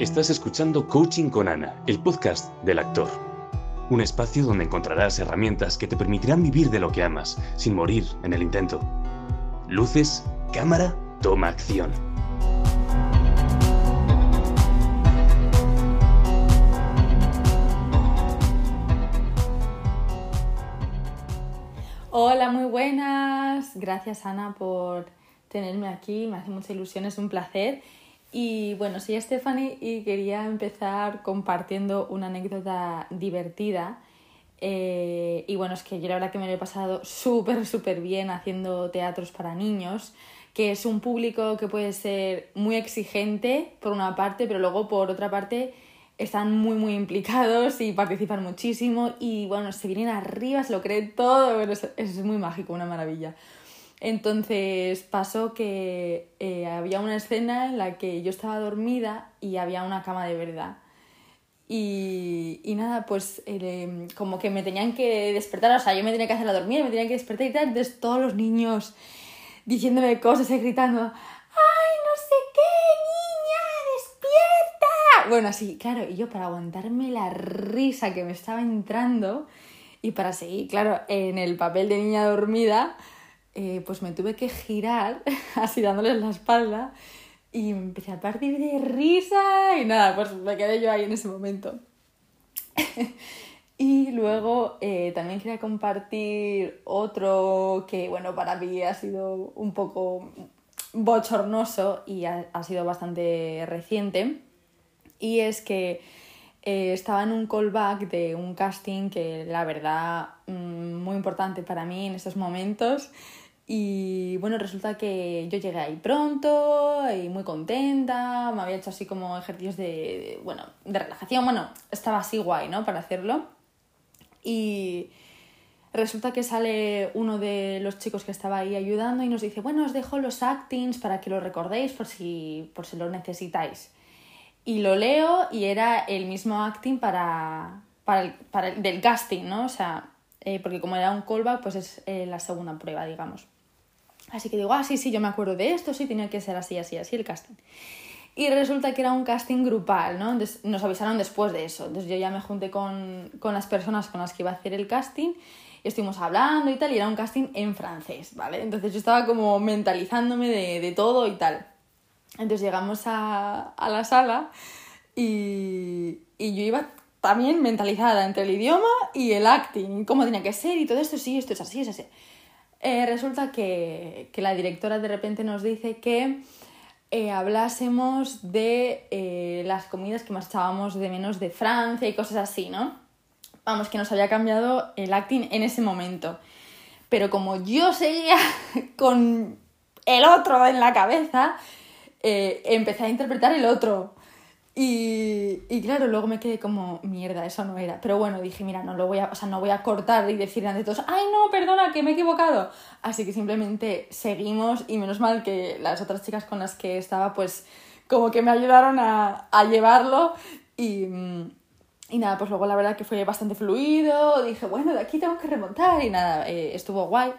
Estás escuchando Coaching con Ana, el podcast del actor. Un espacio donde encontrarás herramientas que te permitirán vivir de lo que amas, sin morir en el intento. Luces, cámara, toma acción. Hola, muy buenas. Gracias Ana por tenerme aquí. Me hace mucha ilusión, es un placer. Y bueno, soy Stephanie y quería empezar compartiendo una anécdota divertida. Eh, y bueno, es que yo la verdad que me lo he pasado súper, súper bien haciendo teatros para niños, que es un público que puede ser muy exigente por una parte, pero luego por otra parte están muy, muy implicados y participan muchísimo y bueno, se vienen arriba, se lo creen todo, es, es muy mágico, una maravilla. Entonces pasó que eh, había una escena en la que yo estaba dormida y había una cama de verdad. Y, y nada, pues eh, como que me tenían que despertar, o sea, yo me tenía que hacer la dormida, me tenían que despertar y tal, entonces todos los niños diciéndome cosas y gritando, ¡ay, no sé qué, niña, despierta! Bueno, así, claro, y yo para aguantarme la risa que me estaba entrando y para seguir, claro, en el papel de niña dormida, eh, pues me tuve que girar, así dándoles la espalda, y me empecé a partir de risa y nada, pues me quedé yo ahí en ese momento. y luego eh, también quería compartir otro que, bueno, para mí ha sido un poco bochornoso y ha, ha sido bastante reciente. Y es que eh, estaba en un callback de un casting que la verdad mmm, muy importante para mí en estos momentos y bueno, resulta que yo llegué ahí pronto y muy contenta, me había hecho así como ejercicios de, bueno, de relajación, bueno, estaba así guay, ¿no? Para hacerlo. Y resulta que sale uno de los chicos que estaba ahí ayudando y nos dice, bueno, os dejo los actings para que lo recordéis por si, por si lo necesitáis. Y lo leo y era el mismo acting para, para, el, para el del casting, ¿no? O sea, eh, porque como era un callback, pues es eh, la segunda prueba, digamos. Así que digo, ah, sí, sí, yo me acuerdo de esto, sí, tenía que ser así, así, así el casting. Y resulta que era un casting grupal, ¿no? Entonces, nos avisaron después de eso. Entonces yo ya me junté con, con las personas con las que iba a hacer el casting y estuvimos hablando y tal, y era un casting en francés, ¿vale? Entonces yo estaba como mentalizándome de, de todo y tal. Entonces llegamos a, a la sala y, y yo iba también mentalizada entre el idioma y el acting, cómo tenía que ser y todo esto, sí, esto es así, es así. Eh, resulta que, que, la directora de repente nos dice que eh, hablásemos de eh, las comidas que más de menos de Francia y cosas así, ¿no? Vamos, que nos había cambiado el acting en ese momento. Pero como yo seguía con el otro en la cabeza, empecé a interpretar el otro. Y, y, claro, luego me quedé como, mierda, eso no era. Pero bueno, dije, mira, no lo voy a, o sea, no voy a cortar y decir ante todos, ay no, perdona, que me he equivocado. Así que simplemente seguimos y menos mal que las otras chicas con las que estaba, pues como que me ayudaron a, a llevarlo y, y nada, pues luego la verdad que fue bastante fluido, dije, bueno, de aquí tengo que remontar y nada, eh, estuvo guay.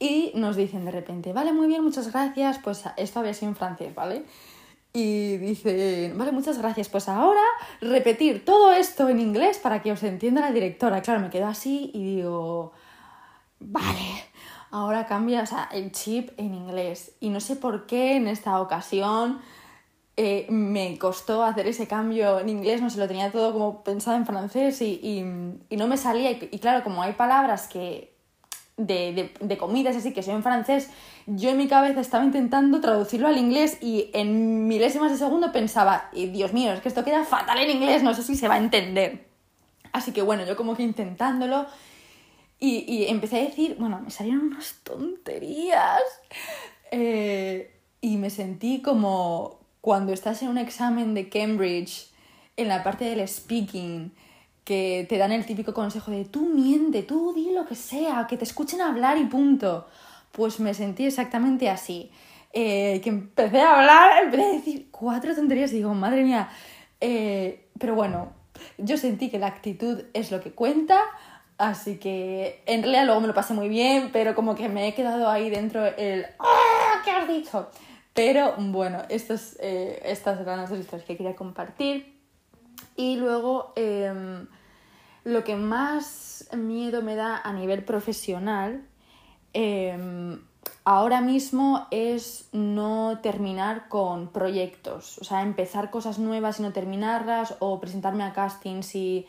Y nos dicen de repente, vale, muy bien, muchas gracias, pues esto había sido en francés, ¿vale? Y dice, vale, muchas gracias. Pues ahora repetir todo esto en inglés para que os entienda la directora. Claro, me quedo así y digo, vale, ahora cambia el chip en inglés. Y no sé por qué en esta ocasión eh, me costó hacer ese cambio en inglés, no se lo tenía todo como pensado en francés y, y, no me salía. Y claro, como hay palabras que de, de, de, comidas así que soy en francés, yo en mi cabeza estaba intentando traducirlo al inglés y en milésimas de segundo pensaba, Dios mío, es que esto queda fatal en inglés, no sé si se va a entender. Así que bueno, yo como que intentándolo y, y empecé a decir, bueno, me salieron unas tonterías eh, y me sentí como cuando estás en un examen de Cambridge en la parte del speaking que te dan el típico consejo de tú miente, tú di lo que sea, que te escuchen hablar y punto. Pues me sentí exactamente así. Eh, que empecé a hablar, empecé a decir cuatro tonterías y digo, madre mía. Eh, pero bueno, yo sentí que la actitud es lo que cuenta, así que en realidad luego me lo pasé muy bien, pero como que me he quedado ahí dentro el ¡Ah! ¿Qué has dicho? Pero bueno, estos, eh, estas eran las dos historias que quería compartir. Y luego, em, lo que más miedo me da a nivel profesional, em, ahora mismo es no terminar con proyectos, o sea, empezar cosas nuevas y no terminarlas, o presentarme a castings y,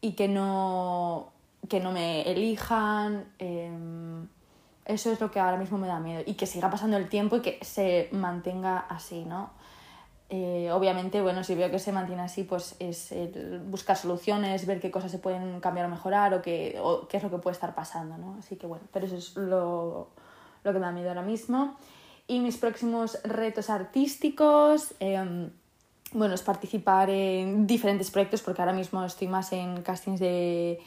y que, no, que no me elijan. Em, eso es lo que ahora mismo me da miedo y que siga pasando el tiempo y que se mantenga así, ¿no? Eh, obviamente, bueno, si veo que se mantiene así, pues es buscar soluciones, ver qué cosas se pueden cambiar o mejorar o qué, o qué es lo que puede estar pasando, ¿no? Así que bueno, pero eso es lo, lo que me da miedo ahora mismo. Y mis próximos retos artísticos, em, bueno, es participar en diferentes proyectos porque ahora mismo estoy más en castings de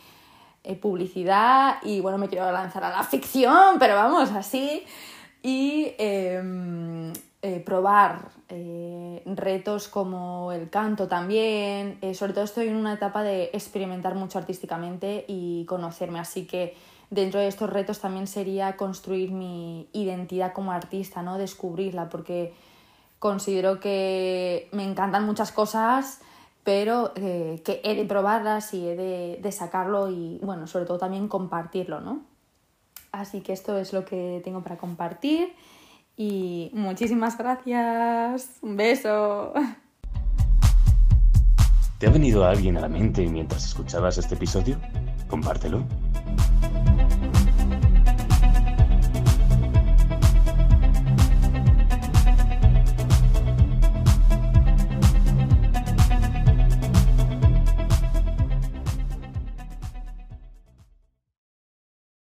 eh, publicidad y bueno, me quiero lanzar a la ficción, pero vamos, así. Y em, eh, probar eh, retos como el canto también. sobre todo estoy en una etapa de experimentar mucho artísticamente y conocerme, así que dentro de estos retos también sería construir mi identidad como artista, ¿no? Descubrirla, porque considero que me encantan muchas cosas pero eh, que he de probarlas y he de, sacarlo y, bueno, sobre todo también compartirlo, ¿no? Así que esto es lo que tengo para compartir y muchísimas gracias. Un beso. ¿Te ha venido alguien a la mente mientras escuchabas este episodio? Compártelo.